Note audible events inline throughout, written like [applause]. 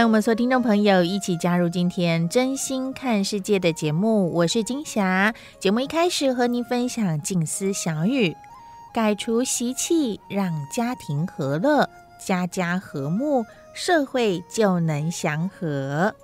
欢迎我们所有听众朋友一起加入今天真心看世界的节目，我是金霞。节目一开始和您分享静思小语：改除习气，让家庭和乐，家家和睦，社会就能祥和。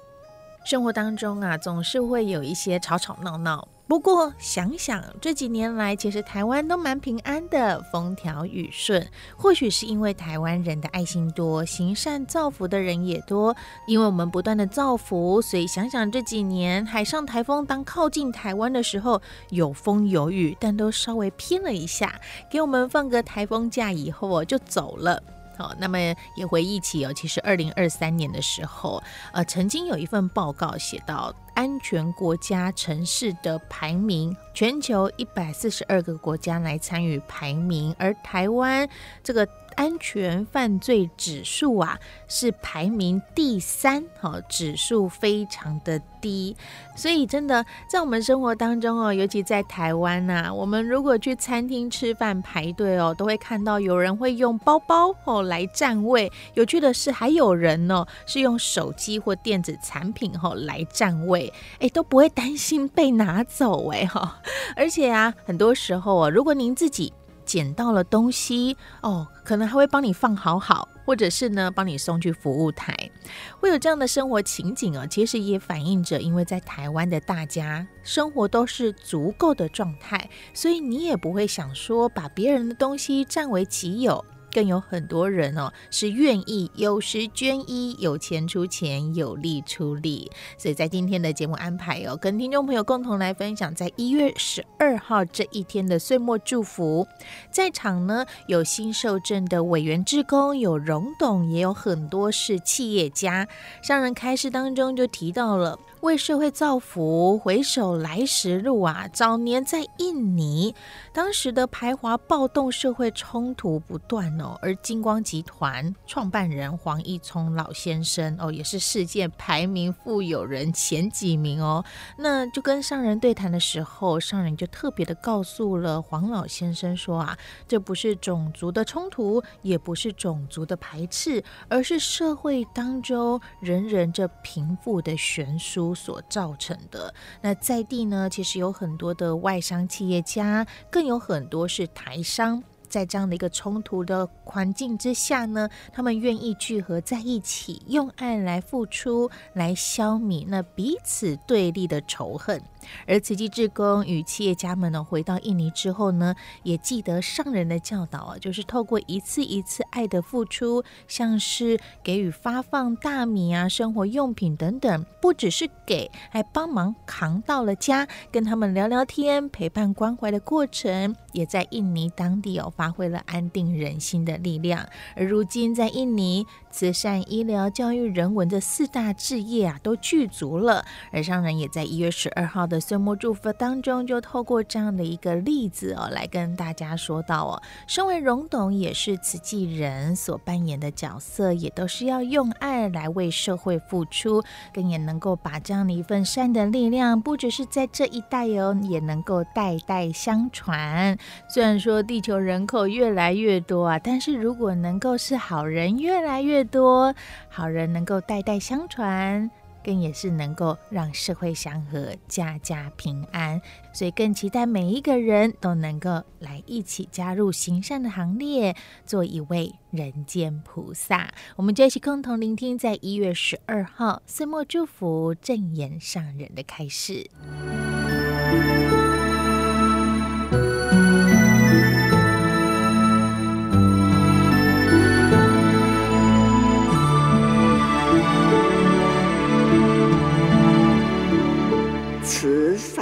生活当中啊，总是会有一些吵吵闹闹。不过想想这几年来，其实台湾都蛮平安的，风调雨顺。或许是因为台湾人的爱心多，行善造福的人也多。因为我们不断的造福，所以想想这几年海上台风当靠近台湾的时候，有风有雨，但都稍微偏了一下，给我们放个台风假以后哦就走了。好，那么也回忆起哦，其实二零二三年的时候，呃，曾经有一份报告写到。安全国家城市的排名，全球一百四十二个国家来参与排名，而台湾这个安全犯罪指数啊是排名第三，哈，指数非常的低，所以真的在我们生活当中哦，尤其在台湾呐，我们如果去餐厅吃饭排队哦，都会看到有人会用包包哦来占位，有趣的是还有人呢是用手机或电子产品哦来占位。哎，都不会担心被拿走哎哈，而且啊，很多时候啊，如果您自己捡到了东西哦，可能还会帮你放好好，或者是呢，帮你送去服务台，会有这样的生活情景啊，其实也反映着，因为在台湾的大家生活都是足够的状态，所以你也不会想说把别人的东西占为己有。更有很多人哦，是愿意有时捐衣，有钱出钱，有力出力。所以在今天的节目安排哦，跟听众朋友共同来分享，在一月十二号这一天的岁末祝福。在场呢，有新受证的委员志工，有荣董，也有很多是企业家。上人开示当中就提到了。为社会造福，回首来时路啊！早年在印尼，当时的排华暴动，社会冲突不断哦。而金光集团创办人黄义聪老先生哦，也是世界排名富有人前几名哦。那就跟上人对谈的时候，上人就特别的告诉了黄老先生说啊，这不是种族的冲突，也不是种族的排斥，而是社会当中人人这贫富的悬殊。所造成的。那在地呢，其实有很多的外商企业家，更有很多是台商。在这样的一个冲突的环境之下呢，他们愿意聚合在一起，用爱来付出，来消弭那彼此对立的仇恨。而慈济志工与企业家们呢，回到印尼之后呢，也记得上人的教导啊，就是透过一次一次爱的付出，像是给予发放大米啊、生活用品等等，不只是给，还帮忙扛到了家，跟他们聊聊天、陪伴关怀的过程，也在印尼当地哦。发挥了安定人心的力量，而如今在印尼，慈善、医疗、教育、人文的四大志业啊，都具足了。而上人也在一月十二号的岁末祝福当中，就透过这样的一个例子哦，来跟大家说到哦，身为荣董也是慈济人所扮演的角色，也都是要用爱来为社会付出，更也能够把这样的一份善的力量，不只是在这一代哦，也能够代代相传。虽然说地球人口越来越多啊，但是如果能够是好人越来越多，好人能够代代相传，更也是能够让社会祥和、家家平安。所以更期待每一个人都能够来一起加入行善的行列，做一位人间菩萨。我们就一起共同聆听，在一月十二号岁末祝福正言上人的开示。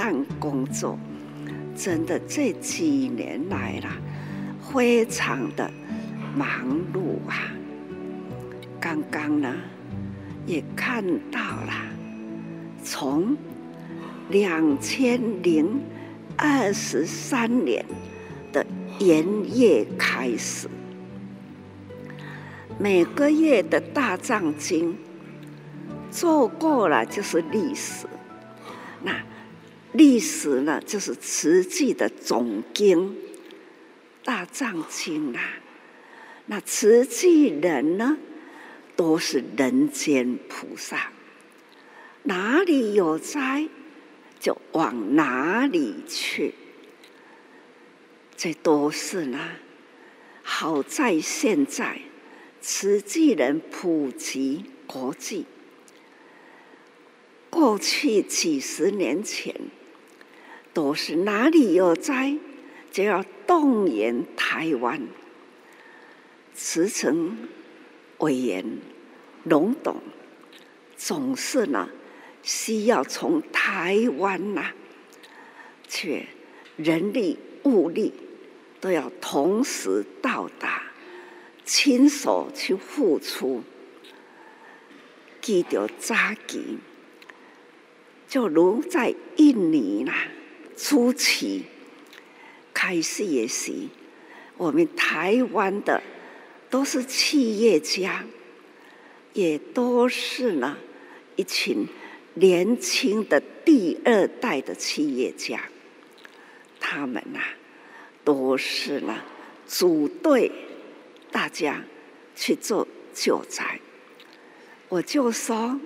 慈善工作真的这几年来了，非常的忙碌啊！刚刚呢，也看到了，从两千零二十三年的元月开始，每个月的大藏经做过了就是历史。历史呢，就是慈济的总经大藏经啦。那慈济人呢，都是人间菩萨，哪里有灾，就往哪里去。这都是呢，好在现在慈济人普及国际。过去几十年前，都是哪里有灾，就要动员台湾。慈诚委员龙董总是呢，需要从台湾呐、啊，去人力物力都要同时到达，亲手去付出，记得扎紧。就如在印尼啦，初期开始也是，我们台湾的都是企业家，也都是呢一群年轻的第二代的企业家，他们呐都是呢组队，大家去做救灾。我就说，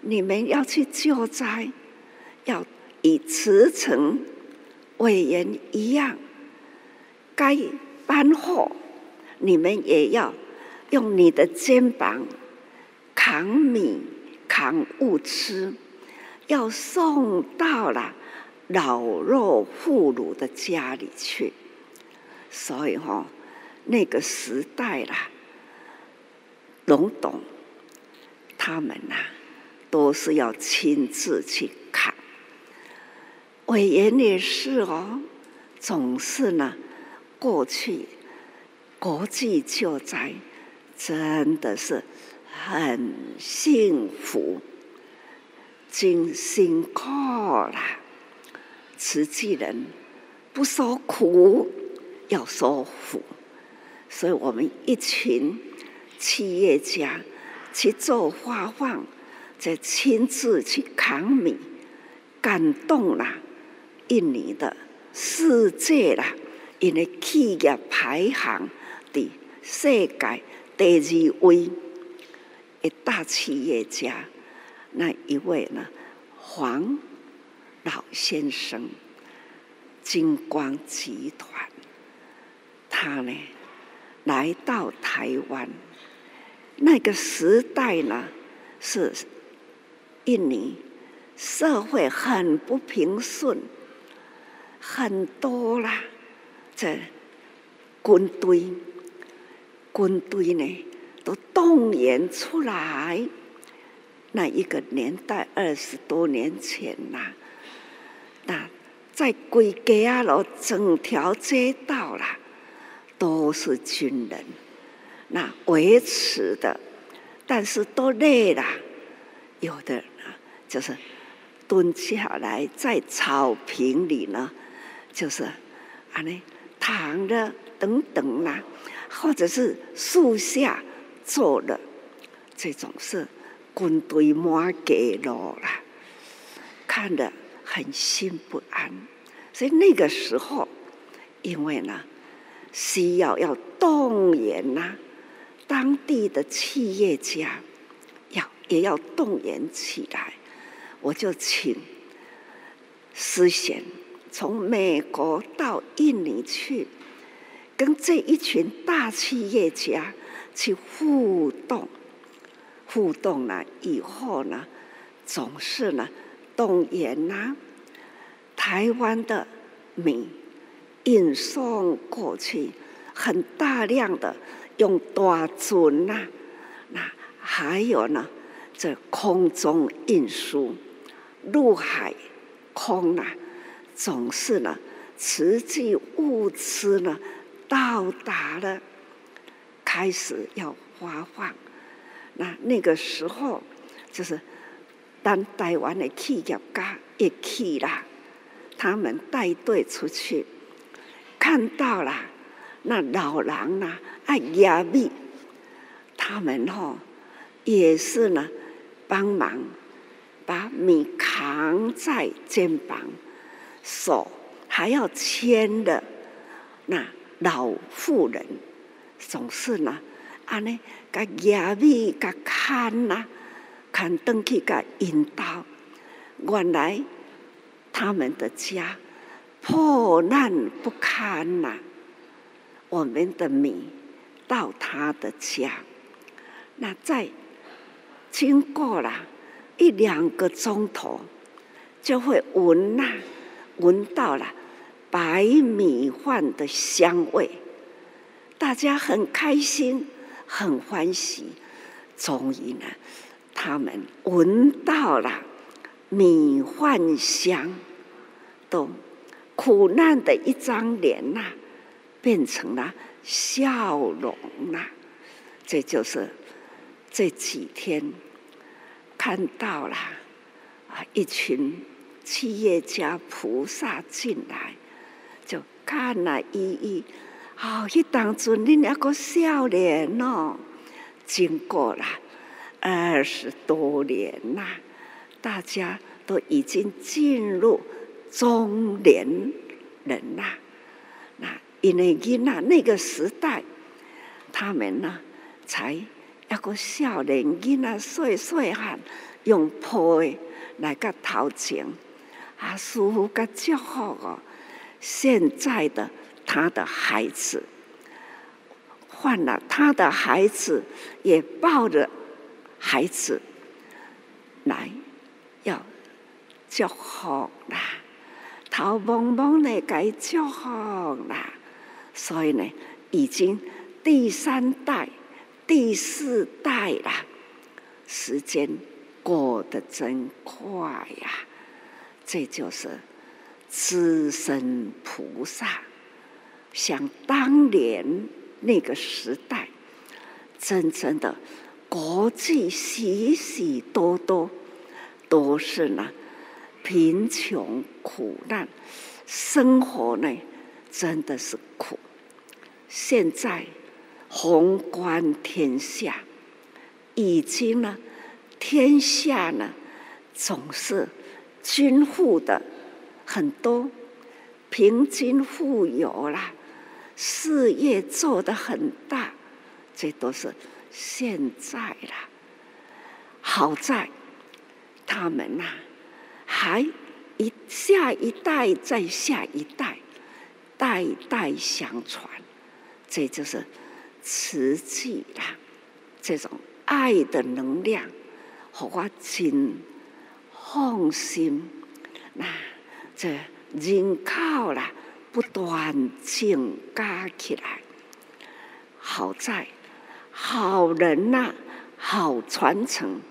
你们要去救灾。要以慈诚委员一样，该搬货，你们也要用你的肩膀扛米、扛物资，要送到了老弱妇孺的家里去。所以哈、哦，那个时代啦，龙董他们呐、都是要亲自去扛。委员也是哦，总是呢，过去国际救灾真的是很幸福，真辛苦啦。慈济人不受苦，要说福，所以我们一群企业家去做发放，再亲自去扛米，感动了。印尼的世界啦，因为企业排行的世界第二位的大企业家，那一位呢，黄老先生，金光集团，他呢来到台湾，那个时代呢是印尼社会很不平顺。很多啦，这军队，军队呢都动员出来。那一个年代，二十多年前呐，那在归街啊，整条街道啦，都是军人，那维持的，但是都累了，有的啊就是蹲下来在草坪里呢。就是啊，呢躺着等等啦，或者是树下坐了，这种是军队满街路啦，看得很心不安。所以那个时候，因为呢，需要要动员呐，当地的企业家要也要动员起来，我就请思贤从美国到印尼去，跟这一群大企业家去互动，互动了以后呢，总是呢动员呐、台湾的米运送过去，很大量的用大船呐，那还有呢，这空中运输，陆海空呐，总是呢，实际物资呢到达了，开始要发放。那那个时候，就是当台湾的企业家一去了，他们带队出去，看到了那老人呐，爱压米，他们吼也是呢，帮忙把米扛在肩膀，手还要牵的那老妇人，总是呢。安尼，甲压米，甲牵呐，牵登去，甲引导。原来他们的家破烂不堪呐。我们的米到他的家，那再经过了一两个钟头，就会闻呐，闻到了白米饭的香味，大家很开心。很欢喜，终于呢，他们闻到了米饭香，都苦难的一张脸呐，变成了笑容呐。这就是这几天看到了啊，一群企业家菩萨进来，就看了一一。哦，迄当阵恁还个少年哦，经过了二十多年呐，大家都已经进入中年人呐。那因为囡仔那个时代，他们呢才一个少年囡仔细细汉用抱的来个头前，啊，舒服个足好哦。现在的。他的孩子换了，他的孩子也抱着孩子来要祝福啦，头蒙蒙的该祝福啦，所以呢，已经第三代、第四代了，时间过得真快呀！这就是资深菩萨。想当年那个时代，真正的国际许许多多都是呢贫穷苦难，生活呢真的是苦。现在宏观天下，已经呢天下呢总是均富的很多，平均富有啦。事业做得很大，这都是现在啦。好在他们呐、还一下一代再下一代，代代相传，这就是慈济啦。这种爱的能量，和我真放心。那这人口啦。不断增加起来，好在好人呐、好传承，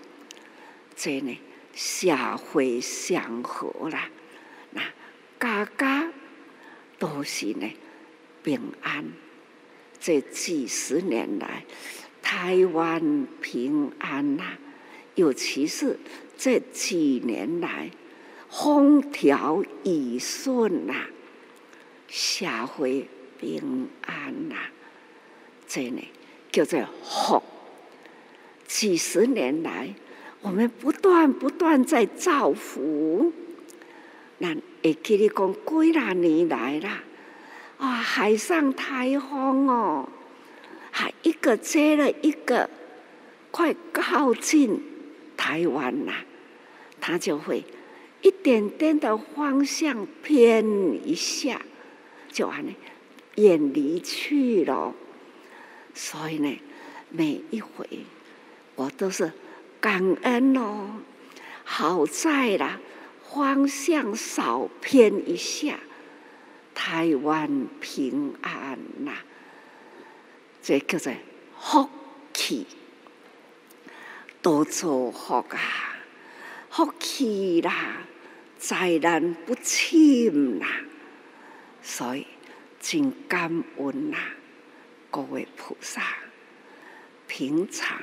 这呢社会祥和啦，那家家都是呢平安。这几十年来，台湾平安呐、尤其是这几年来，风调雨顺呐。社会平安呐、这呢叫做福。几十年来，我们不断不断在造福。那会记你讲几十年来啦，啊，海上台风哦，还一个接了一个，快靠近台湾啦。它就会一点点的方向偏一下，就完了，远离去了。所以呢，每一回我都是感恩哦，好在啦，方向少偏一下，台湾平安呐、这叫做福气，多做福啊，福气啦，灾难不侵啦，所以真感恩啦。各位菩萨，平常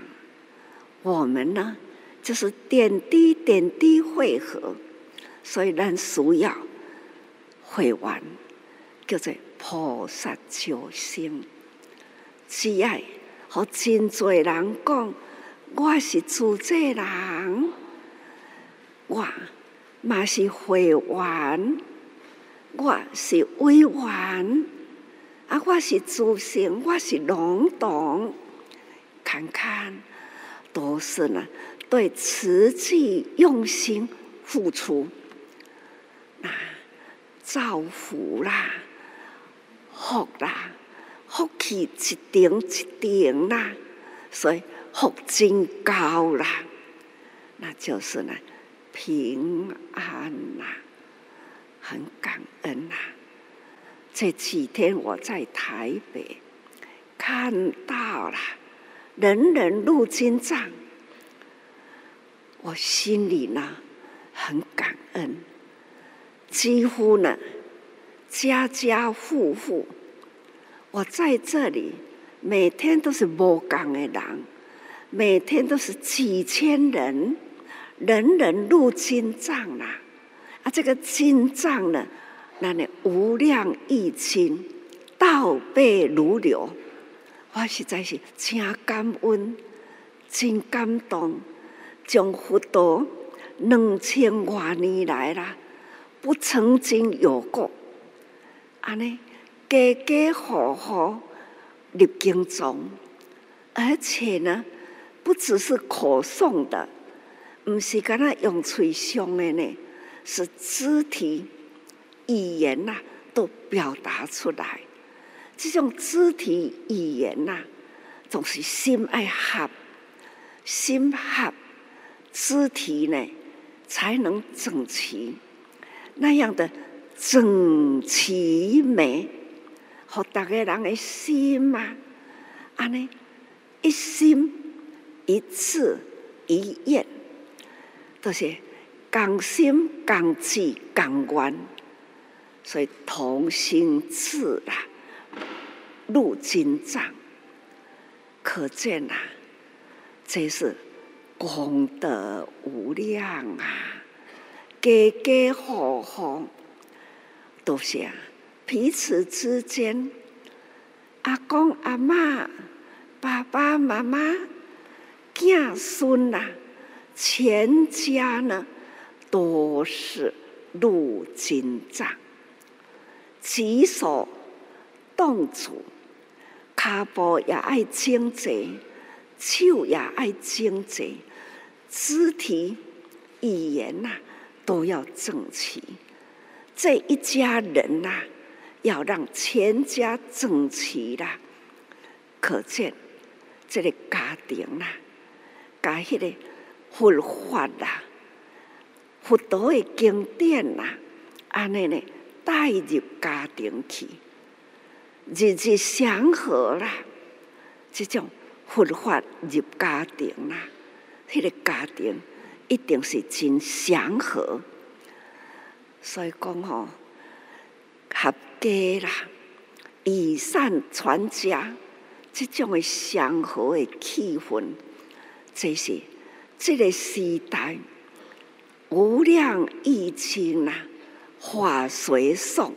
我们呢，就是点滴点滴汇合，所以咱需要会员，叫做菩萨救生。只要和真侪人讲，我是自在人，我嘛是会员，我是委婉。啊！我是自信，我是懵懂，看看都是呢，对慈济用心付出，那造福啦，福啦，福气一点一点啦，所以福真高啦，那就是呢，平安啦，很感恩啦。这几天我在台北看到了人人入金藏，我心里呢很感恩，几乎呢家家户户，我在这里每天都是无共的人，每天都是几千人，人人入经藏啦，啊，这个经藏呢。那呢，无量义亲，倒背如流，我实在是真感恩，真感动。将佛陀两千多年来啦，不曾经有过，安尼家家户户入经中，而且呢，不只是口诵的，不是跟他用嘴上的呢，是肢体。语言呐、啊，都表达出来。这种肢体语言呐、啊，总是心爱合，心合，肢体呢才能整齐。那样的整齐美，和大家人的心啊，安尼一心一志一愿，就是共心共志共愿。所以同心志啊，入金藏，可见、啊，这是功德无量啊！家家户户都是啊，彼此之间，阿公阿嬷、爸爸妈妈、子孙呐，全家呢都是入经藏。举手动足，脚步也爱整齐，手也爱整齐，肢体语言呐、啊、都要整齐。这一家人呐、啊，要让全家整齐啦。可见这个家庭呐、啊，加迄个佛法啦，佛陀的经典呐，安尼呢？带入家庭去，日日祥和啦。这种佛法入家庭啦，那个家庭一定是真祥和。所以讲吼，合家啦，以善传家，这种的祥和的气氛，这是这个时代无量义亲呐。化随送，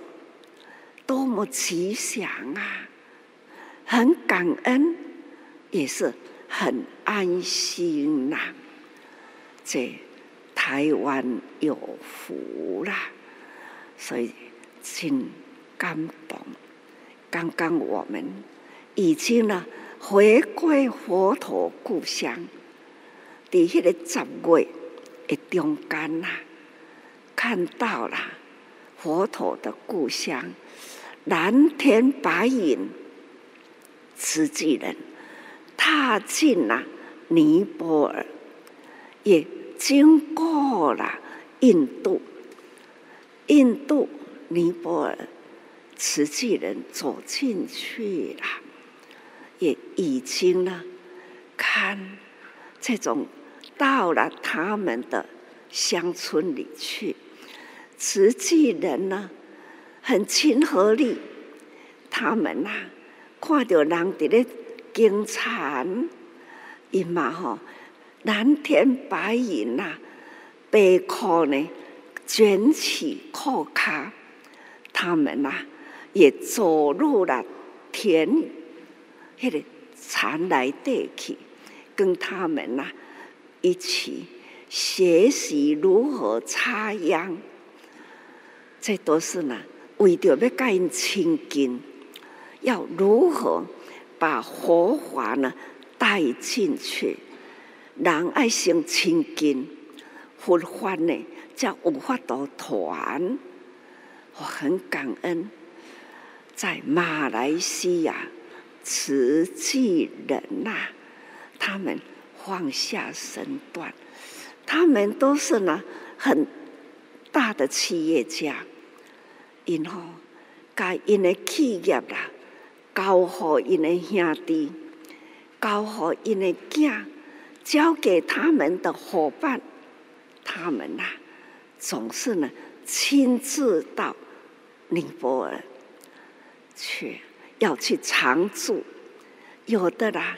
多么吉祥啊！很感恩，也是很安心呐、啊。这台湾有福啦，所以真感动。刚刚我们已经呢回归佛陀故乡，在那个十月的中间，看到了佛陀的故乡，蓝天白云，慈济人踏进了尼泊尔，也经过了印度，印度尼泊尔，慈济人走进去了，也已经呢，看这种。到了他们的乡村里去，慈济人呢，很亲和力。他们呐、啊，看到人在咧耕田，伊嘛吼，蓝天白云呐、啊，白裤呢卷起裤卡，他们呐、啊，也走入了田，迄个田来地去，跟他们呐、啊。一起学习如何插秧，这都是呢，为着要教因亲近，要如何把佛法呢带进去，人爱先亲近，佛法呢才有法度传。我很感恩，在马来西亚慈济人呐、他们。放下身段，他们都是呢很大的企业家，然后把因的企业啦交给因的兄弟，交给因的囝，交给他们的伙伴，他们呐总是呢亲自到尼泊尔去，要去常住，有的啦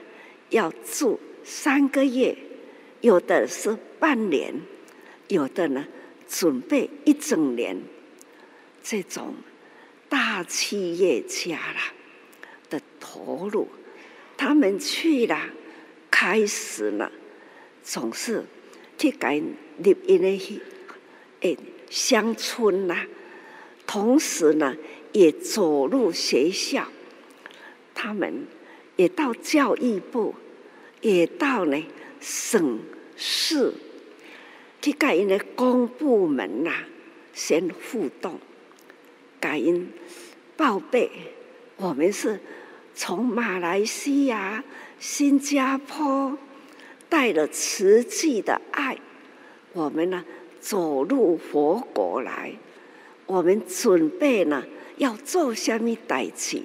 要住。三个月，有的是半年，有的呢准备一整年。这种大企业家啦的投入，他们去了，开始了，总是去改立一些诶乡村呐，同时呢也走入学校，他们也到教育部。也到呢省市去跟因的公部门呐、先互动，跟因报备，我们是从马来西亚、新加坡带了慈济的爱，我们呢走入佛国来，我们准备呢要做什么代志，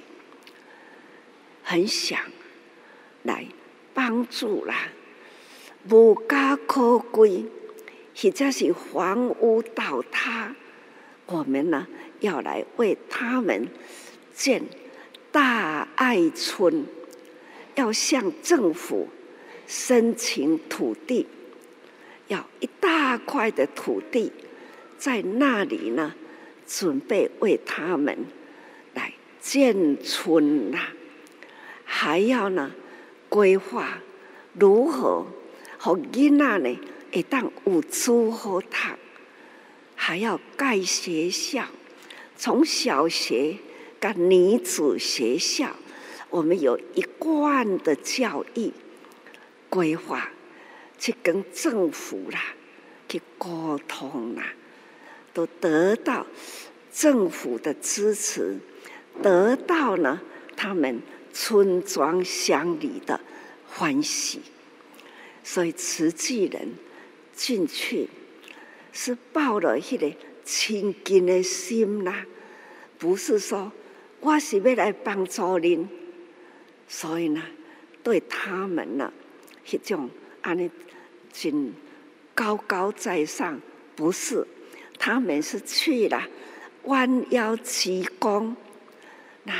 很想来。帮助啦，无家可归，或者是房屋倒塌，我们呢要来为他们建大爱村，要向政府申请土地，要一大块的土地，在那里呢，准备为他们来建村呐，还要呢。规划如何和囡仔呢？会当有书好读，还要盖学校，从小学到女子学校，我们有一贯的教育规划，去跟政府啦去沟通啦，都得到政府的支持，得到了他们。村庄乡里的欢喜，所以慈济人进去是抱了一个亲近的心呐，不是说我是要来帮助您，所以呢，对他们呢，一种安尼真高高在上，不是，他们是去了弯腰鞠躬，那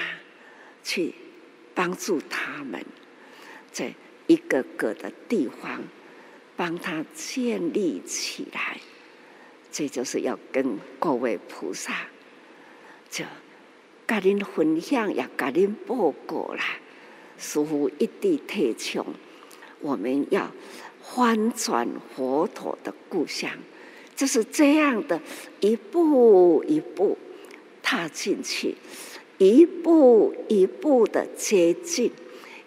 去。帮助他们在一个个的地方帮他建立起来，这就是要跟各位菩萨就跟您分享，也跟您报告啦。师父一地提倡，我们要翻转佛陀的故乡，就是这样的一步一步踏进去。一步一步的接近，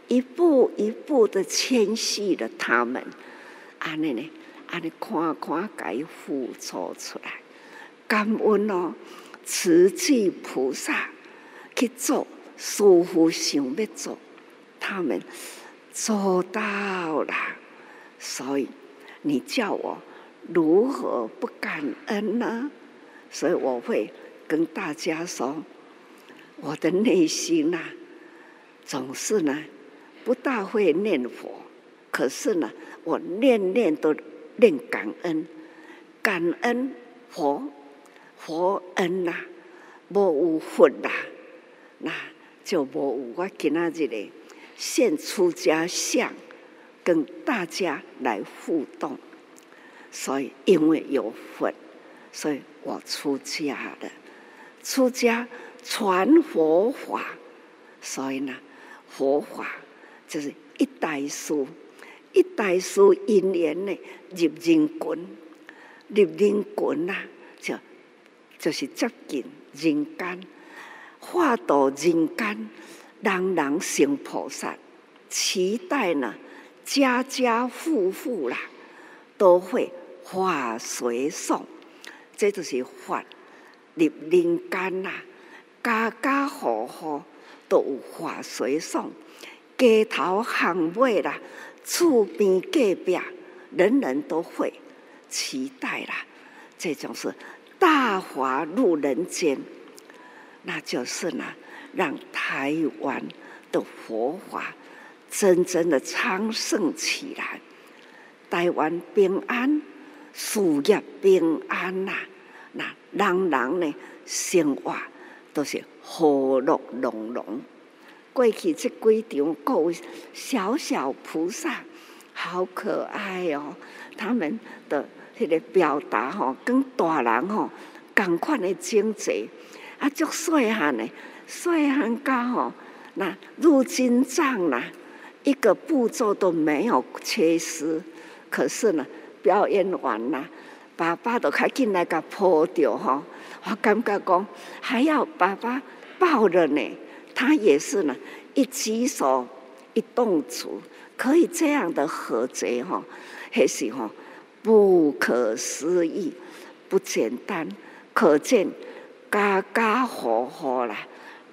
一步一步的谦虚了他们，安尼呢，安尼看看，该付出出来，感恩哦，慈济菩萨去做师父想要做，他们做到了，所以你叫我如何不感恩呢？所以我会跟大家说，我的内心呐、啊，总是呢不大会念佛，可是呢，我念念都念感恩，感恩佛，佛恩呐、啊，无有佛呐，那就无有我今仔日的现出家相，跟大家来互动，所以因为有佛，所以。我出家了，出家传佛法，所以呢，佛法就是一代书，一代书因缘呢入人群，入人群呐，就就是接近人间，化度人间，人人成菩萨，期待呢家家户户啦都会化随送。这就是法入人间呐，家家户户都有法随送，街头巷尾啦，厝边隔壁，人人都会期待啦。这种是大法入人间，那就是呢，让台湾的佛法真正的昌盛起来，台湾平安。事业平安呐，那人人呢生活都是和乐融融。过去这几场各位小小菩萨，好可爱哦！他们的那个表达吼，跟大人吼同款的精髓啊，足细汉的，细汉到吼那入金藏啦，一个步骤都没有缺失。可是呢。表演完啦，爸爸都快进来个抱着哈，我感觉讲还要爸爸抱着呢。他也是呢，一举手一动足，可以这样的和谐哈，还是哈不可思议，不简单。可见家家户户啦，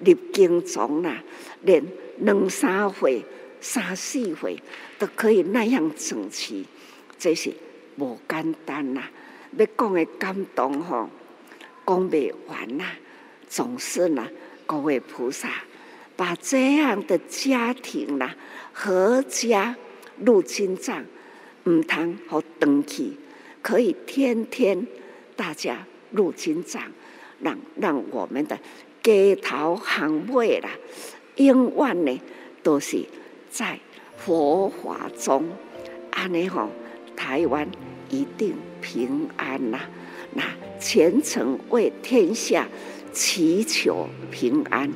入经中啦，连两三回、三四回都可以那样整齐，这是。无简单呐，要讲的感动吼，讲不完呐。总是呢，各位菩萨把这样的家庭呐，合家入经藏，唔通好登记，可以天天大家入经藏，让让我们的街头巷尾啦，永远呢都是在佛法中，安尼吼台湾。一定平安呐、那虔诚为天下祈求平安，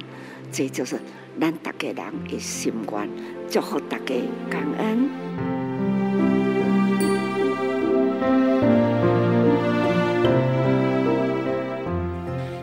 这就是咱大家人的心愿，祝福大家感恩。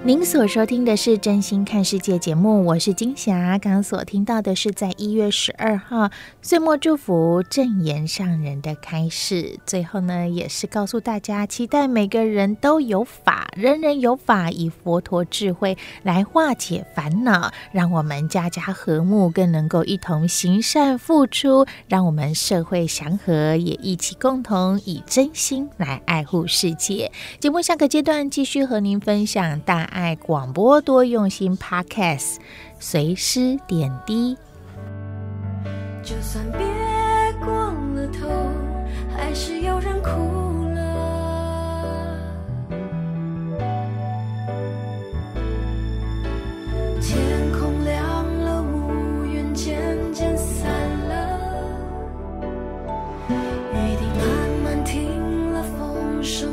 您所收听的是《真心看世界》节目，我是金霞。刚刚所听到的是在一月十二号岁末祝福正言上人的开示，最后呢，也是告诉大家，期待每个人都有法，人人有法，以佛陀智慧来化解烦恼，让我们家家和睦，更能够一同行善付出，让我们社会祥和，也一起共同以真心来爱护世界。节目下个阶段继续和您分享大。爱广播多用心 Podcast，随时点滴。就算别过了头，还是有人哭了。天空亮了，乌云渐渐散了，雨滴慢慢停了，风声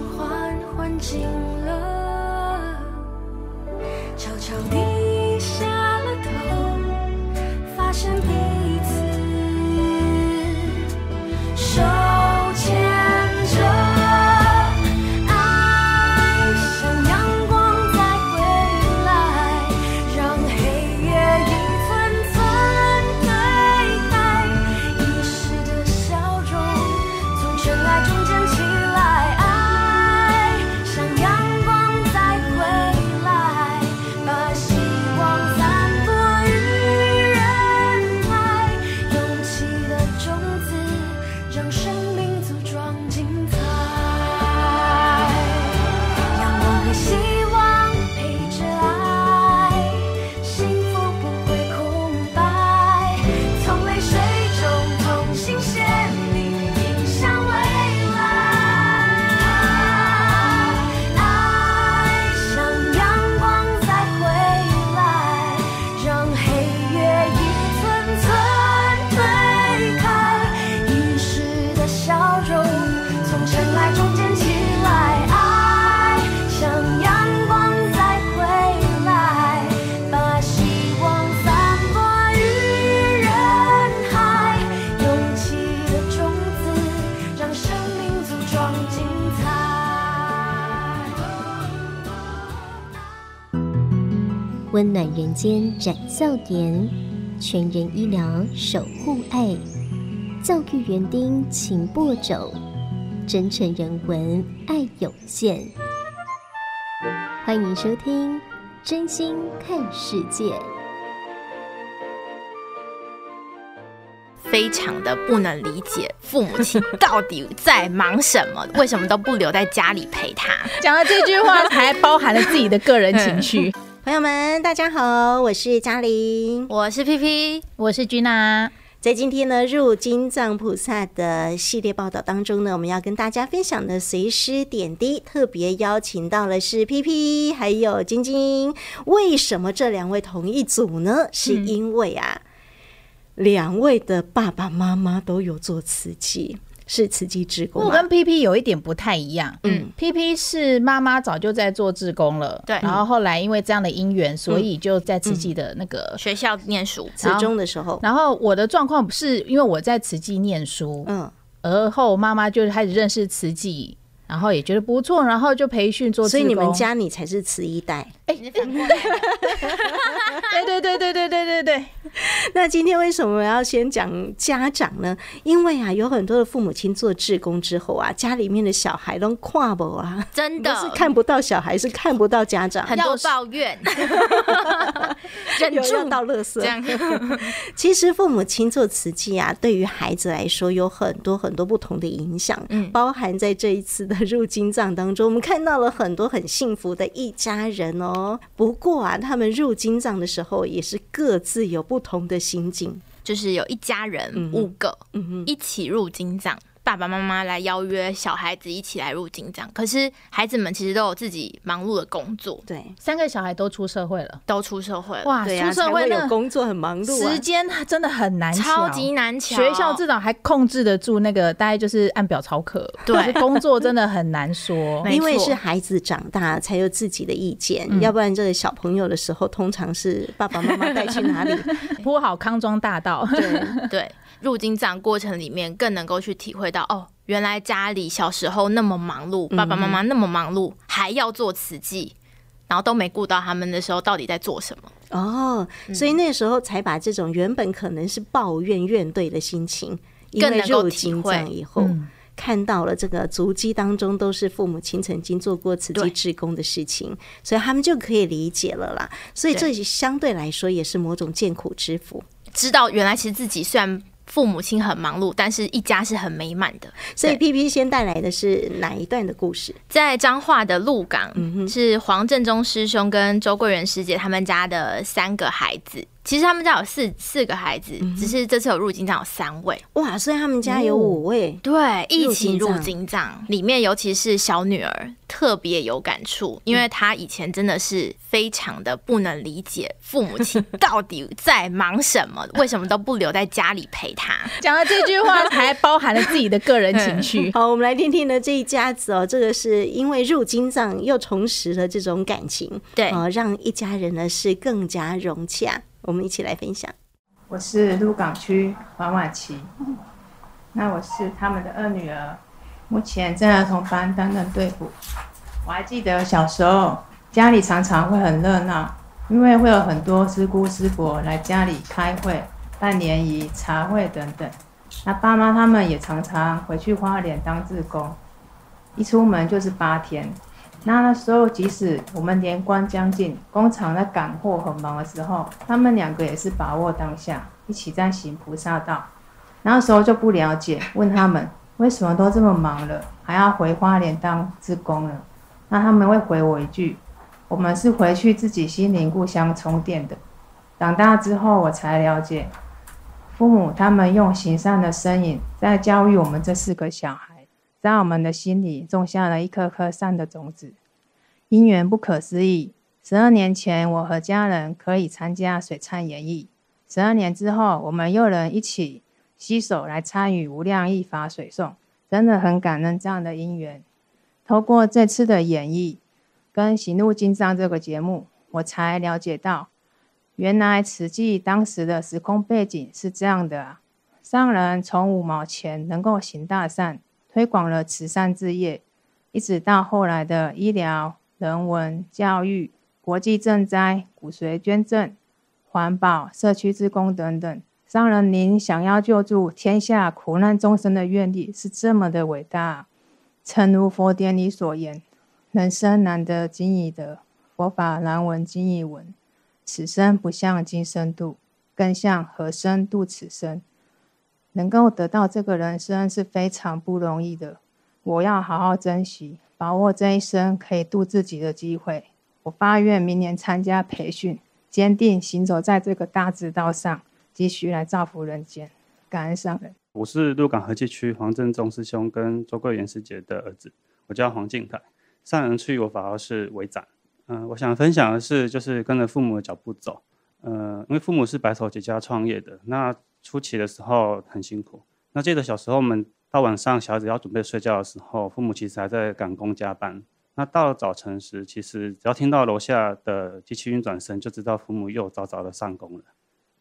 人间展笑颜，全人医疗守护爱，教育园丁勤播种，真诚人文爱涌现。欢迎收听《真心看世界》。非常的不能理解父母亲到底在忙什么，[laughs] 为什么都不留在家里陪他？讲了这句话，还包含了自己的个人情绪。朋友们，大家好，我是嘉玲，我是 PP，我是君娜。在今天呢，入金藏菩萨的系列报道当中呢，我们要跟大家分享的随师点滴，特别邀请到了是 PP 还有晶晶。为什么这两位同一组呢？是因为啊。嗯两位的爸爸妈妈都有做慈济，是慈济志工。我跟 PP 有一点不太一样，嗯，PP 是妈妈早就在做志工了，对，然后后来因为这样的因缘，所以就在慈济的那个学校念书，职中的时候。然后我的状况是因为我在慈济念书，嗯，而后妈妈就开始认识慈济。然后也觉得不错，然后就培训做。所以你们家你才是慈一代。哎，[laughs] 对对对对对对对对。那今天为什么要先讲家长呢？因为啊，有很多的父母亲做志工之后啊，家里面的小孩都跨不啊，真的是看不到小孩，是看不到家长，很多抱怨，[laughs] 忍住到乐色。这样，[laughs] 其实父母亲做慈济啊，对于孩子来说有很多很多不同的影响，嗯，包含在这一次的。入金藏当中，我们看到了很多很幸福的一家人哦。不过啊，他们入金藏的时候，也是各自有不同的心境，就是有一家人五个，嗯，一起入金藏。爸爸妈妈来邀约小孩子一起来入金藏，可是孩子们其实都有自己忙碌的工作。对，三个小孩都出社会了，都出社会了。哇，出社会有工作很忙碌，时间真的很难，超级难抢。学校至少还控制得住那个，大概就是按表操课。对，工作真的很难说，[laughs] 因为是孩子长大才有自己的意见，要不然这个小朋友的时候，通常是爸爸妈妈带去哪里 [laughs] 铺好康庄大道。对对。入金藏过程里面，更能够去体会到哦，原来家里小时候那么忙碌，爸爸妈妈那么忙碌，还要做慈济，然后都没顾到他们的时候，到底在做什么？哦，所以那时候才把这种原本可能是抱怨怨怼的心情，更能够入金藏以后，看到了这个足迹当中都是父母亲曾经做过慈济志工的事情，所以他们就可以理解了啦。所以这相对来说也是某种见苦之福，知道原来其实自己虽然。父母亲很忙碌，但是一家是很美满的。所以 PP 先带来的是哪一段的故事？在彰化的鹿港，是黄正中师兄跟周桂仁师姐他们家的三个孩子。其实他们家有四四个孩子，只是这次有入金藏有三位。哇，所以他们家有五位，对，一起入金藏。里面尤其是小女儿特别有感触，因为她以前真的是非常的不能理解父母亲到底在忙什么，[laughs] 为什么都不留在家里陪她。讲了这句话，还包含了自己的个人 [laughs] 情绪。好，我们来听听呢这一家子哦，这个是因为入金藏又重拾了这种感情，对，呃，让一家人呢是更加融洽。我们一起来分享。我是鹿港区黄婉琪，那我是他们的二女儿，目前在儿童班担任队辅。我还记得小时候家里常常会很热闹，因为会有很多师姑师伯来家里开会、办联谊、茶会等等。那爸妈他们也常常回去花莲当志工，一出门就是八天。那那时候，即使我们年关将近，工厂在赶货很忙的时候，他们两个也是把握当下，一起在行菩萨道。那时候就不了解，问他们为什么都这么忙了，还要回花莲当志工了？那他们会回我一句：我们是回去自己心灵故乡充电的。长大之后，我才了解，父母他们用行善的身影在教育我们这四个小孩。在我们的心里种下了一颗颗善的种子，因缘不可思议。十二年前，我和家人可以参加水忏演义；十二年之后，我们又能一起携手来参与无量义法水诵，真的很感恩这样的因缘。透过这次的演绎跟行怒金藏这个节目，我才了解到，原来慈济当时的时空背景是这样的啊！上人从五毛钱能够行大善。推广了慈善事业，一直到后来的医疗、人文、教育、国际赈灾、骨髓捐赠、环保、社区之工等等。商人，您想要救助天下苦难众生的愿力是这么的伟大。诚如佛典里所言：“人生难得今已得，佛法难闻今已闻。此生不向今生度，更向何生度此生？”能够得到这个人生是非常不容易的。我要好好珍惜，把握这一生可以度自己的机会。我发愿明年参加培训，坚定行走在这个大直道上，继续来造福人间。感恩上人。我是鹿港和济区黄正中师兄跟周桂元师姐的儿子，我叫黄敬泰。上人赐我法号是维展。嗯、我想分享的是，就是跟着父母的脚步走。呃，因为父母是白手起家创业的，那初期的时候很辛苦。那记得小时候我们。到晚上，小孩子要准备睡觉的时候，父母其实还在赶工加班。那到了早晨时，其实只要听到楼下的机器运转声，就知道父母又早早的上工了。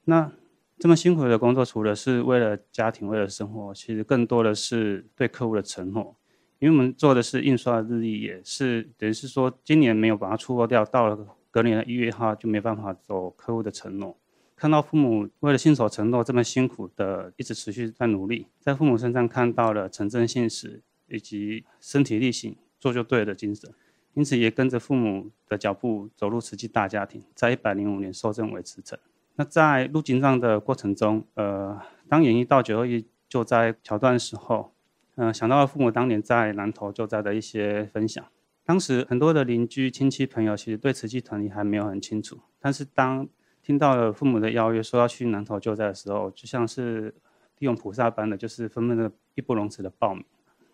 那这么辛苦的工作，除了是为了家庭、为了生活，其实更多的是对客户的承诺。因为我们做的是印刷日历，也是等于是说，今年没有把它出货掉，到了隔年的一月一号就没办法走客户的承诺。看到父母为了信守承诺这么辛苦的一直持续在努力，在父母身上看到了诚真信实以及身体力行做就对的精神，因此也跟着父母的脚步走入慈济大家庭，在一百零五年受证为慈诚。那在入经藏的过程中，呃，当演绎到九二一救灾桥段的时候，嗯、呃，想到了父母当年在南投救灾的一些分享。当时很多的邻居亲戚朋友其实对慈济团体还没有很清楚，但是当听到了父母的邀约，说要去南投救灾的时候，就像是利用菩萨般的，就是纷纷的义不容辞的报名。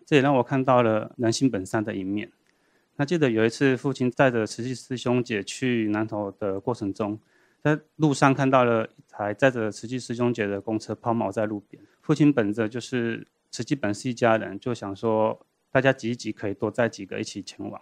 这也让我看到了人性本善的一面。那记得有一次，父亲载着慈济师兄姐去南投的过程中，在路上看到了一台载着慈济师兄姐的公车抛锚在路边。父亲本着就是慈济本是一家人，就想说大家挤一挤，可以多载几个一起前往。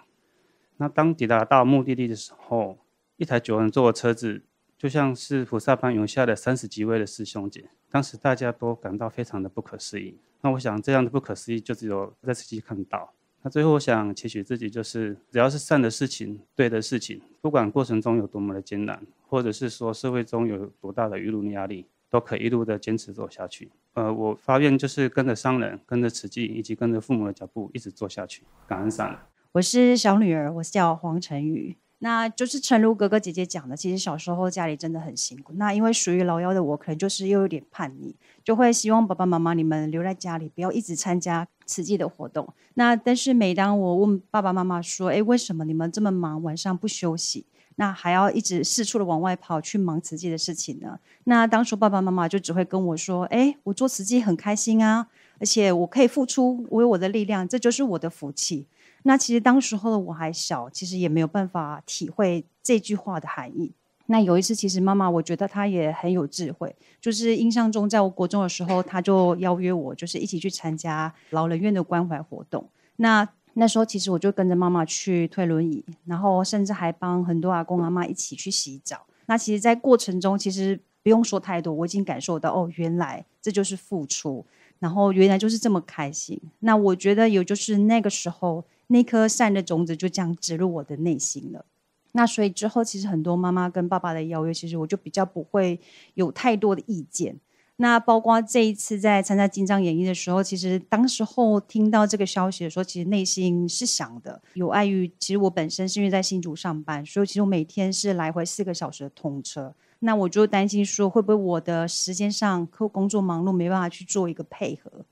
那当抵达到目的地的时候，一台九人座的车子。就像是菩萨般涌下的三十几位的师兄姐，当时大家都感到非常的不可思议。那我想这样的不可思议，就只有在慈济看到。那最后我想期许自己，就是只要是善的事情、对的事情，不管过程中有多么的艰难，或者是说社会中有多大的舆论压力，都可以一路的坚持走下去。呃，我发愿就是跟着商人、跟着慈济以及跟着父母的脚步，一直做下去。感恩上人。我是小女儿，我叫黄晨宇。那就是诚如哥哥姐姐讲的，其实小时候家里真的很辛苦。那因为属于老幺的我，可能就是又有点叛逆，就会希望爸爸妈妈你们留在家里，不要一直参加慈济的活动。那但是每当我问爸爸妈妈说：“哎，为什么你们这么忙，晚上不休息？那还要一直四处的往外跑去忙慈济的事情呢？”那当初爸爸妈妈就只会跟我说：“哎，我做慈济很开心啊，而且我可以付出，我有我的力量，这就是我的福气。”那其实当时候的我还小，其实也没有办法体会这句话的含义。那有一次，其实妈妈我觉得她也很有智慧，就是印象中在我国中的时候，她就邀约我，就是一起去参加老人院的关怀活动。那那时候其实我就跟着妈妈去推轮椅，然后甚至还帮很多阿公阿妈一起去洗澡。那其实，在过程中其实不用说太多，我已经感受到哦，原来这就是付出，然后原来就是这么开心。那我觉得有就是那个时候。那颗善的种子就这样植入我的内心了。那所以之后，其实很多妈妈跟爸爸的邀约，其实我就比较不会有太多的意见。那包括这一次在参加金藏演绎的时候，其实当时候听到这个消息的时候，其实内心是想的，有碍于其实我本身是因为在新竹上班，所以其实我每天是来回四个小时的通车。那我就担心说，会不会我的时间上和工作忙碌，没办法去做一个配合。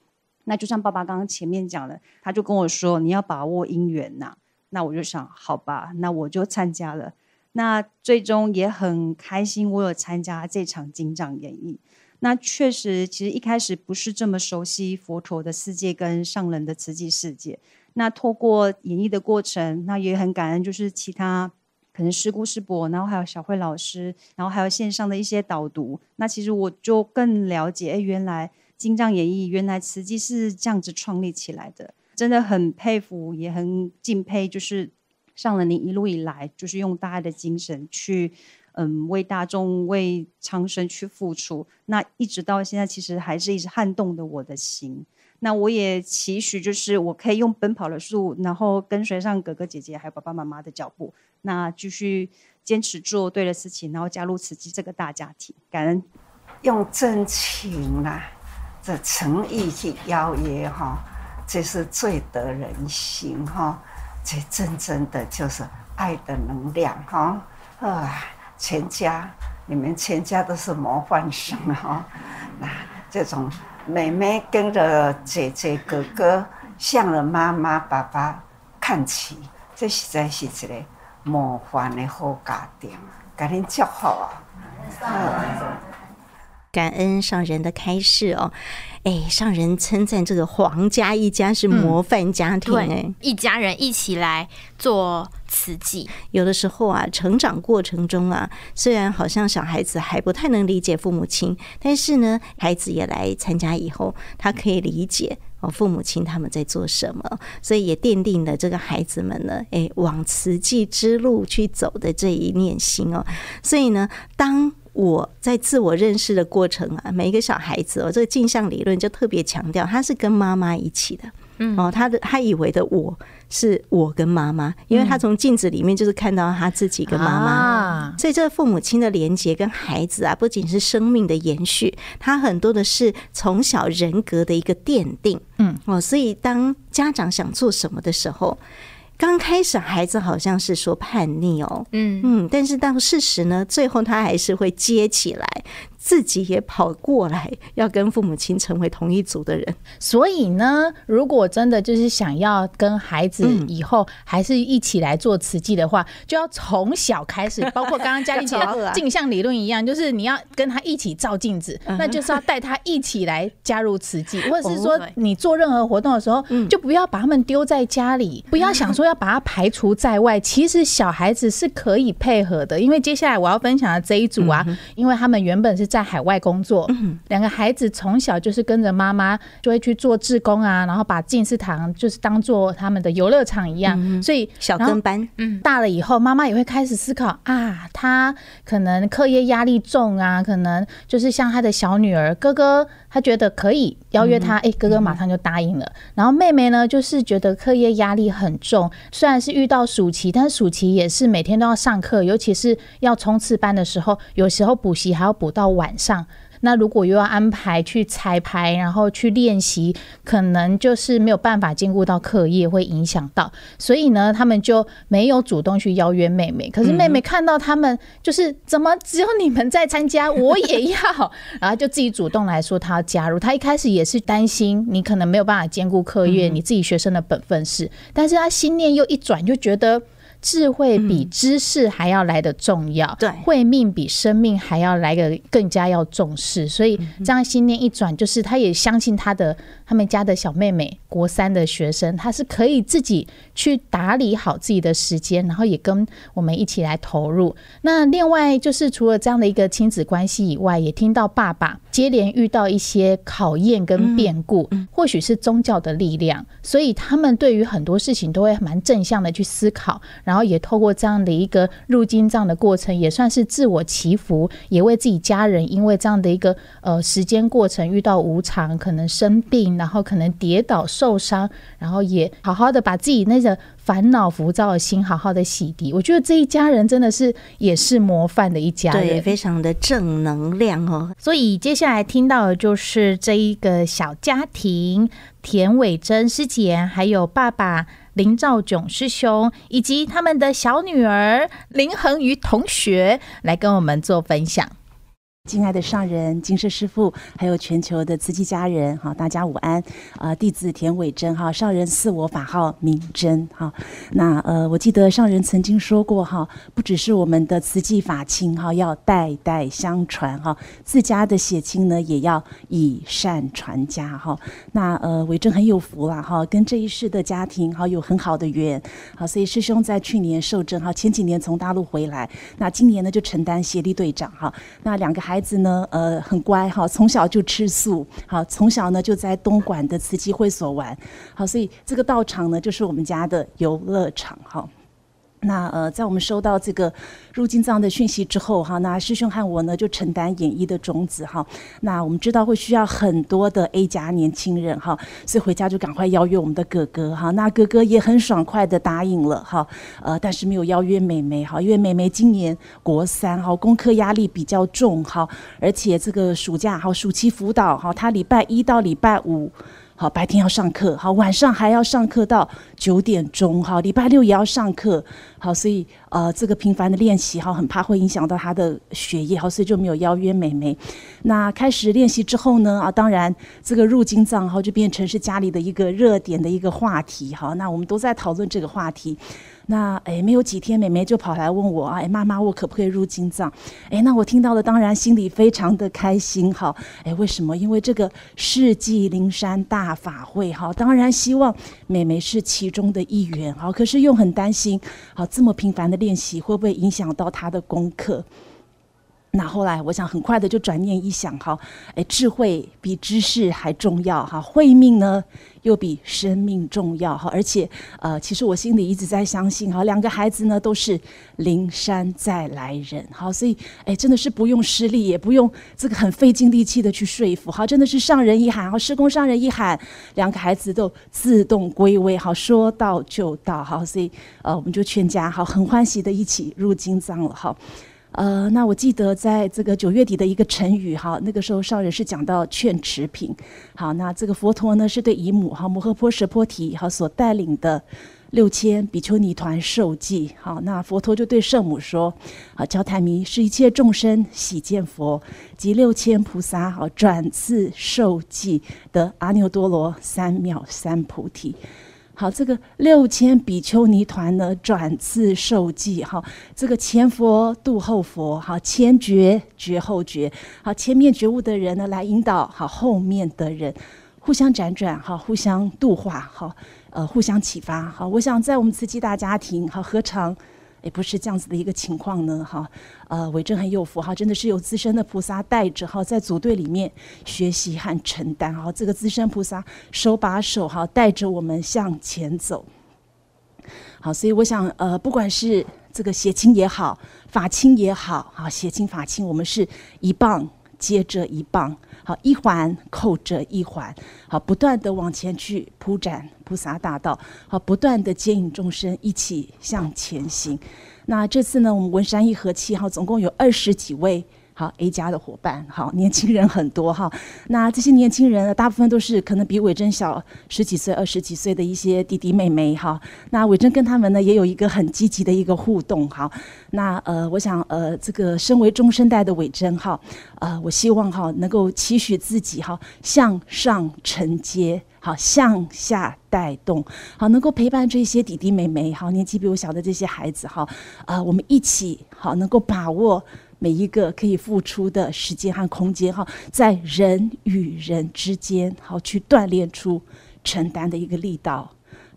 那就像爸爸刚刚前面讲的，他就跟我说：“你要把握因缘呐。”那我就想，好吧，那我就参加了。那最终也很开心，我有参加这场经藏演绎。那确实，其实一开始不是这么熟悉佛陀的世界跟上人的慈济世界。那透过演绎的过程，那也很感恩，就是其他可能师姑师伯，然后还有小慧老师，然后还有线上的一些导读。那其实我就更了解，哎，原来。金藏演绎，原来慈济是这样子创立起来的，真的很佩服，也很敬佩。就是上了您一路以来，就是用大爱的精神去，嗯，为大众、为苍生去付出。那一直到现在，其实还是一直撼动的我的心。那我也期许，就是我可以用奔跑的速度，然后跟随上哥哥姐姐还有爸爸妈妈的脚步，那继续坚持做对的事情，然后加入慈济这个大家庭。感恩用真情啊，诚意去邀约哈，这是最得人心哈。这真正的就是爱的能量哈啊！全家，你们全家都是模范生哈。那这种妹妹跟着姐姐哥哥，向着妈妈爸爸看齐，这实在是一个模范的好家庭，感恩祝福啊！感恩上人的开示哦。哎，上人称赞这个黄家一家是模范家庭，哎、嗯，一家人一起来做慈济。有的时候啊，成长过程中啊，虽然好像小孩子还不太能理解父母亲，但是呢，孩子也来参加以后，他可以理解哦，父母亲他们在做什么，所以也奠定了这个孩子们呢，哎，往慈济之路去走的这一念心哦。所以呢，当我在自我认识的过程啊，每一个小孩子哦，这个镜像理论就特别强调，他是跟妈妈一起的，嗯，哦，他的他以为的我是我跟妈妈，因为他从镜子里面就是看到他自己跟妈妈，所以这个父母亲的连接跟孩子啊，不仅是生命的延续，他很多的是从小人格的一个奠定，嗯，哦，所以当家长想做什么的时候。刚开始孩子好像是说叛逆哦，嗯嗯，但是到事实呢，最后他还是会接起来。自己也跑过来，要跟父母亲成为同一组的人。所以呢，如果真的就是想要跟孩子以后还是一起来做慈济的话，嗯、就要从小开始。[laughs] 包括刚刚嘉丽姐 [laughs] 镜像理论一样，就是你要跟他一起照镜子，那就是要带他一起来加入慈济，[laughs] 或者是说你做任何活动的时候，就不要把他们丢在家里，不要想说要把他排除在外。其实小孩子是可以配合的，因为接下来我要分享的这一组啊，因为他们原本是。在海外工作，两个孩子从小就是跟着妈妈，就会去做志工啊，然后把静思堂就是当做他们的游乐场一样，所以小跟班，嗯，大了以后，妈妈也会开始思考啊，他可能课业压力重啊，可能就是像他的小女儿哥哥。他觉得可以邀约他，哎，哥哥马上就答应了。然后妹妹呢，就是觉得课业压力很重，虽然是遇到暑期，但是暑期也是每天都要上课，尤其是要冲刺班的时候，有时候补习还要补到晚上。那如果又要安排去彩排，然后去练习，可能就是没有办法兼顾到课业，会影响到。所以呢，他们就没有主动去邀约妹妹。可是妹妹看到他们，就是怎么只有你们在参加，我也要，[laughs] 然后就自己主动来说她要加入。她一开始也是担心你可能没有办法兼顾课业，你自己学生的本分事。但是她心念又一转，就觉得。智慧比知识还要来得重要，对，慧命比生命还要来得更加要重视，所以这样心念一转，就是他也相信他的他们家的小妹妹，国三的学生，他是可以自己去打理好自己的时间，然后也跟我们一起来投入。那另外就是除了这样的一个亲子关系以外，也听到爸爸接连遇到一些考验跟变故，或许是宗教的力量，所以他们对于很多事情都会蛮正向的去思考。然后也透过这样的一个入经藏的过程，也算是自我祈福，也为自己家人因为这样的一个呃时间过程遇到无常，可能生病，然后可能跌倒受伤，然后也好好的把自己那个烦恼浮躁的心好好的洗涤。我觉得这一家人真的是也是模范的一家人，对，非常的正能量哦。所以接下来听到的就是这一个小家庭，田伟珍师姐还有爸爸。林兆炯师兄以及他们的小女儿林恒瑜同学来跟我们做分享。敬爱的上人、金舍师父，还有全球的慈济家人，哈，大家午安。啊，弟子田伟珍，哈，上人赐我法号明真，哈。那呃，我记得上人曾经说过，哈，不只是我们的慈济法亲，哈，要代代相传，哈，自家的血亲呢，也要以善传家，哈。那呃，伟珍很有福了，哈，跟这一世的家庭，哈，有很好的缘，好，所以师兄在去年受证，哈，前几年从大陆回来，那今年呢就承担协力队长，哈。那两个孩。孩子呢，呃，很乖哈，从小就吃素，好，从小呢就在东莞的慈济会所玩，好，所以这个道场呢就是我们家的游乐场哈。那呃，在我们收到这个入经藏的讯息之后，哈，那师兄和我呢就承担演艺的种子，哈。那我们知道会需要很多的 A 加年轻人，哈，所以回家就赶快邀约我们的哥哥，哈。那哥哥也很爽快的答应了，哈。呃，但是没有邀约妹妹，哈，因为妹妹今年国三，哈，功课压力比较重，哈，而且这个暑假，哈，暑期辅导，哈，她礼拜一到礼拜五。好，白天要上课，好，晚上还要上课到九点钟，好，礼拜六也要上课，好，所以呃，这个频繁的练习，哈，很怕会影响到他的学业，好，所以就没有邀约妹妹。那开始练习之后呢，啊，当然这个入金藏，哈，就变成是家里的一个热点的一个话题，好，那我们都在讨论这个话题。那哎，没有几天，妹妹就跑来问我啊，哎，妈妈，我可不可以入金藏？哎，那我听到了，当然心里非常的开心，哈，哎，为什么？因为这个世纪灵山大法会，哈，当然希望妹妹是其中的一员，好，可是又很担心，好，这么频繁的练习会不会影响到他的功课？那后来，我想很快的就转念一想，哈，哎，智慧比知识还重要，哈，慧命呢又比生命重要，哈，而且，呃，其实我心里一直在相信，哈，两个孩子呢都是灵山再来人，好，所以，哎，真的是不用施力，也不用这个很费尽力气的去说服，好，真的是上人一喊，好，师公上人一喊，两个孩子都自动归位，好，说到就到，好，所以，呃，我们就全家好很欢喜的一起入金藏了，好。呃，那我记得在这个九月底的一个晨语哈，那个时候上人是讲到劝持品，好，那这个佛陀呢是对姨母哈摩诃波什波提哈所带领的六千比丘尼团受记，好，那佛陀就对圣母说，好，焦太弥是一切众生喜见佛及六千菩萨好转次受记得阿耨多罗三藐三菩提。好，这个六千比丘尼团呢，转次受记哈，这个前佛度后佛，哈，前觉觉后觉，好，前面觉悟的人呢，来引导好后面的人，互相辗转，哈，互相度化，哈，呃，互相启发，好，我想在我们慈济大家庭，好，何尝也不是这样子的一个情况呢？哈，呃，伟真很有福哈，真的是有资深的菩萨带着哈，在组队里面学习和承担哈，这个资深菩萨手把手哈带着我们向前走。好，所以我想呃，不管是这个协亲也好，法亲也好，哈，协亲法亲，我们是一棒接着一棒。好，一环扣着一环，好，不断的往前去铺展菩萨大道，好，不断的接引众生一起向前行。那这次呢，我们文山一和七号，总共有二十几位。好，A 加的伙伴，好，年轻人很多哈。那这些年轻人呢，大部分都是可能比伟真小十几岁、二十几岁的一些弟弟妹妹哈。那伟真跟他们呢，也有一个很积极的一个互动哈。那呃，我想呃，这个身为中生代的伟真哈，呃，我希望哈，能够期许自己哈，向上承接，好，向下带动，好，能够陪伴这些弟弟妹妹，好，年纪比我小的这些孩子哈，呃，我们一起好，能够把握。每一个可以付出的时间和空间，哈，在人与人之间，好去锻炼出承担的一个力道。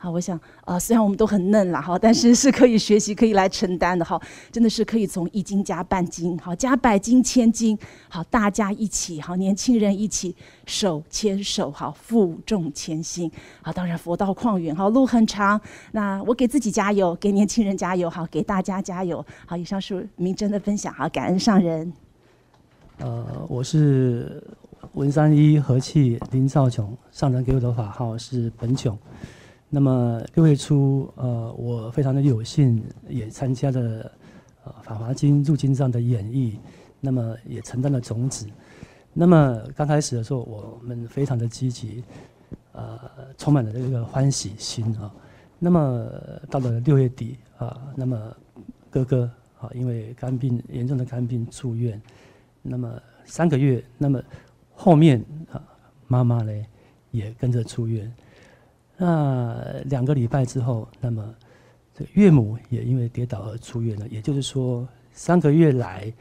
好，我想，呃，虽然我们都很嫩了哈，但是是可以学习、可以来承担的哈，真的是可以从一斤加半斤，好加百斤、千斤，好大家一起，好年轻人一起手牵手，好负重前行，好当然佛道旷远，好路很长，那我给自己加油，给年轻人加油，好给大家加油，好以上是明真的分享，好感恩上人。呃，我是文三一和气林少琼，上人给我的法号是本琼。那么六月初，呃，我非常的有幸也参加了呃《法华经》入经藏的演绎，那么也承担了种子。那么刚开始的时候，我们非常的积极，呃，充满了这个欢喜心啊。那么到了六月底啊，那么哥哥啊，因为肝病严重的肝病住院，那么三个月，那么后面啊，妈妈呢也跟着出院。那两个礼拜之后，那么这岳母也因为跌倒而出院了。也就是说，三个月来，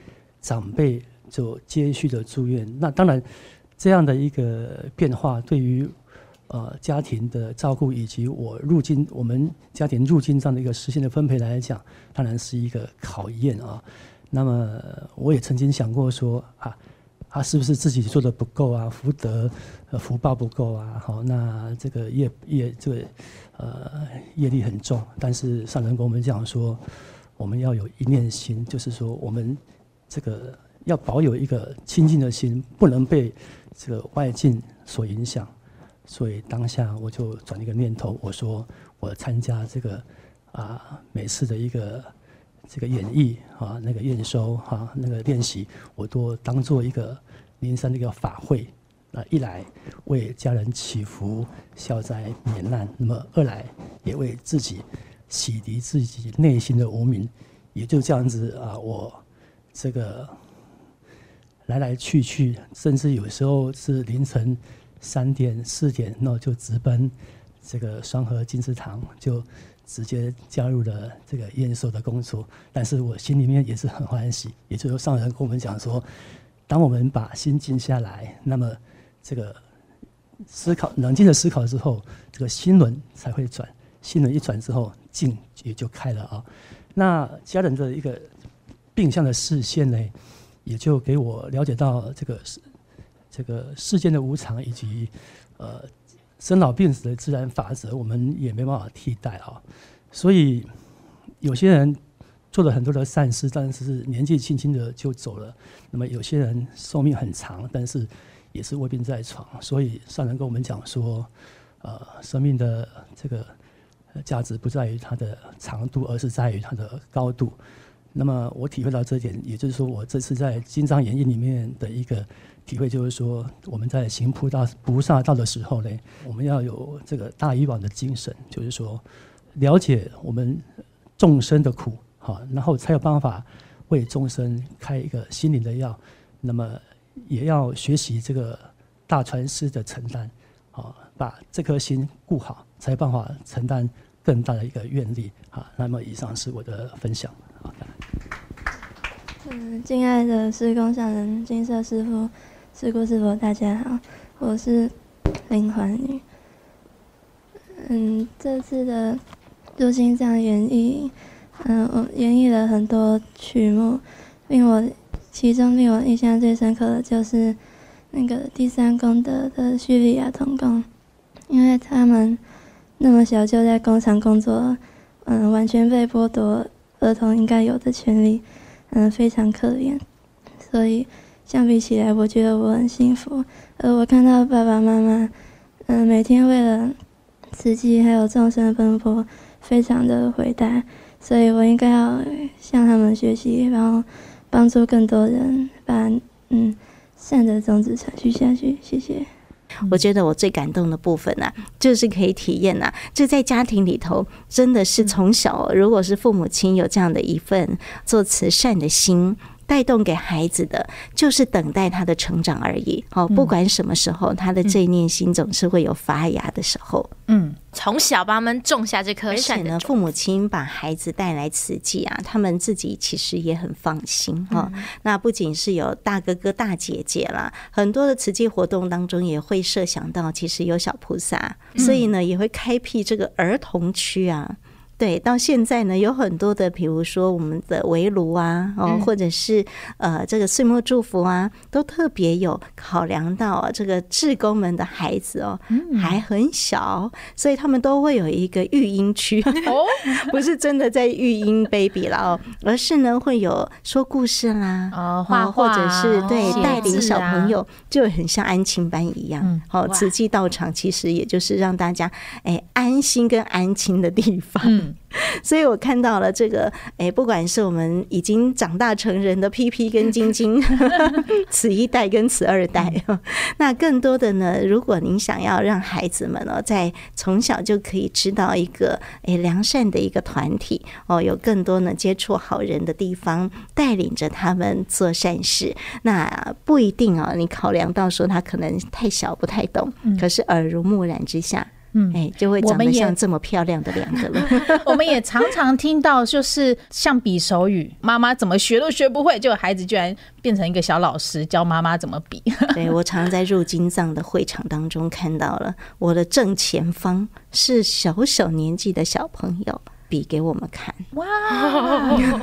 长辈就接续的住院。那当然，这样的一个变化，对于呃家庭的照顾以及我入经我们家庭入经这样的一个时间的分配来讲，当然是一个考验啊。那么我也曾经想过说啊，他是不是自己做的不够啊？福德、呃福报不够啊？好，那这个业业这个呃业力很重。但是上人跟我们讲说，我们要有一念心，就是说我们这个要保有一个清净的心，不能被这个外境所影响。所以当下我就转一个念头，我说我参加这个啊每次的一个。这个演绎啊，那个验收哈，那个练习，我都当做一个灵山的一个法会。那一来为家人祈福消灾免难，那么二来也为自己洗涤自己内心的无明。也就这样子啊，我这个来来去去，甚至有时候是凌晨三点四点，那就直奔这个双河金石堂就。直接加入了这个验收的工作，但是我心里面也是很欢喜。也就是上人跟我们讲说，当我们把心静下来，那么这个思考冷静的思考之后，这个心轮才会转。心轮一转之后，静也就开了啊。那家人的一个病相的视线呢，也就给我了解到这个世这个世间的无常以及呃。生老病死的自然法则，我们也没办法替代啊。所以有些人做了很多的善事，但是年纪轻轻的就走了。那么有些人寿命很长，但是也是卧病在床。所以上人跟我们讲说，呃，生命的这个价值不在于它的长度，而是在于它的高度。那么我体会到这点，也就是说，我这次在《金章演义》里面的一个。体会就是说，我们在行菩萨菩萨道的时候呢，我们要有这个大以往的精神，就是说，了解我们众生的苦，好，然后才有办法为众生开一个心灵的药。那么，也要学习这个大传师的承担，好，把这颗心顾好，才有办法承担更大的一个愿力。好，那么以上是我的分享。好，嗯，敬爱的师公上人、金色师父。师姑师傅，大家好，我是林环宇。嗯，这次的入经藏演绎，嗯，我演绎了很多曲目，令我其中令我印象最深刻的就是那个第三功德的叙利亚童工，因为他们那么小就在工厂工作，嗯，完全被剥夺儿童应该有的权利，嗯，非常可怜，所以。相比起来，我觉得我很幸福。而我看到爸爸妈妈，嗯，每天为了慈济还有众生奔波，非常的伟大。所以我应该要向他们学习，然后帮助更多人，把嗯善的种子传续下去。谢谢。我觉得我最感动的部分呢、就是可以体验呐、啊，就在家庭里头，真的是从小，如果是父母亲有这样的一份做慈善的心。带动给孩子的就是等待他的成长而已。哦，不管什么时候，他的这一念心总是会有发芽的时候。嗯，从小帮他们种下这颗善的。而且呢，父母亲把孩子带来慈济啊，他们自己其实也很放心哈。那不仅是有大哥哥大姐姐啦，很多的慈济活动当中也会设想到，其实有小菩萨，所以呢，也会开辟这个儿童区啊。对，到现在呢，有很多的，比如说我们的围炉啊，哦，或者是呃，这个岁末祝福啊，都特别有考量到啊，这个志工们的孩子哦，还很小，所以他们都会有一个育婴区哦，[laughs] 不是真的在育婴 baby 了哦，而是呢会有说故事啦，哦，或者是对带领小朋友，就很像安亲班一样。好，慈济道场其实也就是让大家哎安心跟安亲的地方。[laughs] 所以我看到了这个，哎，不管是我们已经长大成人的 PP 跟晶晶，[laughs] 此一代跟此二代，[laughs] 那更多的呢，如果您想要让孩子们哦，在从小就可以知道一个哎良善的一个团体哦，有更多呢接触好人的地方，带领着他们做善事，那不一定啊，你考量到说他可能太小不太懂，可是耳濡目染之下。嗯，哎，就会长得像这么漂亮的两个了。[laughs] 我们，也常常听到，就是像比手语，[laughs] 妈妈怎么学都学不会，就孩子居然变成一个小老师教妈妈怎么比。[laughs] 对，我常在入金藏的会场当中看到了，我的正前方是小小年纪的小朋友。比给我们看。哇，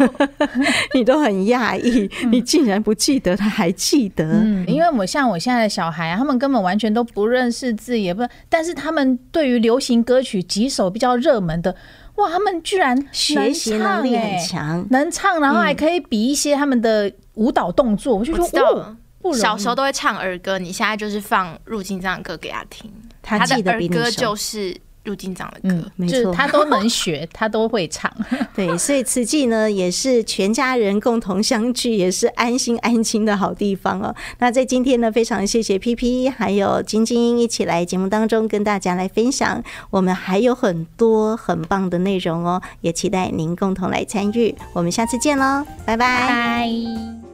[laughs] 你都很讶异，你竟然不记得，他还记得。嗯，因为我像我现在的小孩啊，他们根本完全都不认识字，也不，但是他们对于流行歌曲几首比较热门的，哇，他们居然学习能力很强，能唱，然后还可以比一些他们的舞蹈动作。我就说，哦，小时候都会唱儿歌，你现在就是放入金藏的歌给他听，他记得比你。他的儿歌就是。入金长的歌，嗯、没错，他都能学，[laughs] 他都会唱。[laughs] 对，所以慈济呢，也是全家人共同相聚，也是安心安亲的好地方哦。那在今天呢，非常谢谢 PP 还有晶晶一起来节目当中跟大家来分享，我们还有很多很棒的内容哦，也期待您共同来参与。我们下次见喽，拜拜。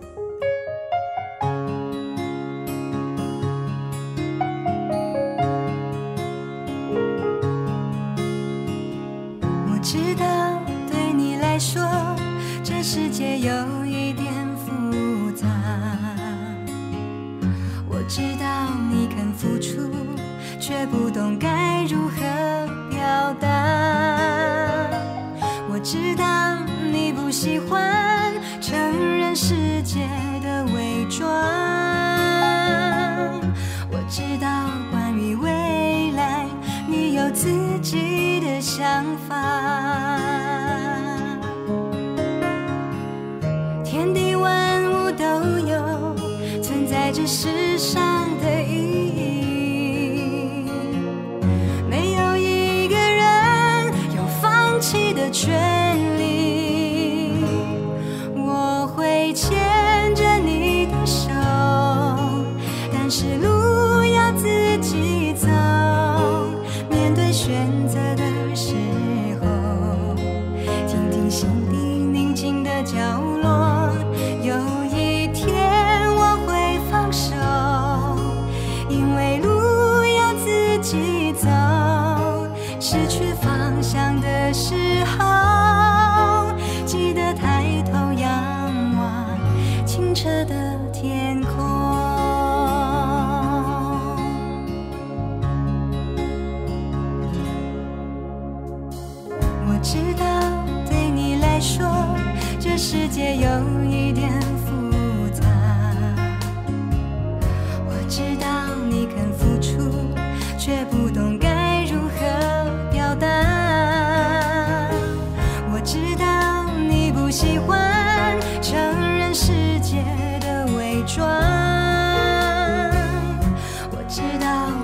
知道对你来说这世界有一点复杂，我知道你肯付出，却不懂该如何表达。我知道你不喜欢承认世界的伪装，我知道关于未来你有自己的想法。天地万物都有存在着世上。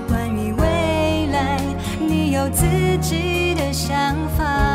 关于未来，你有自己的想法。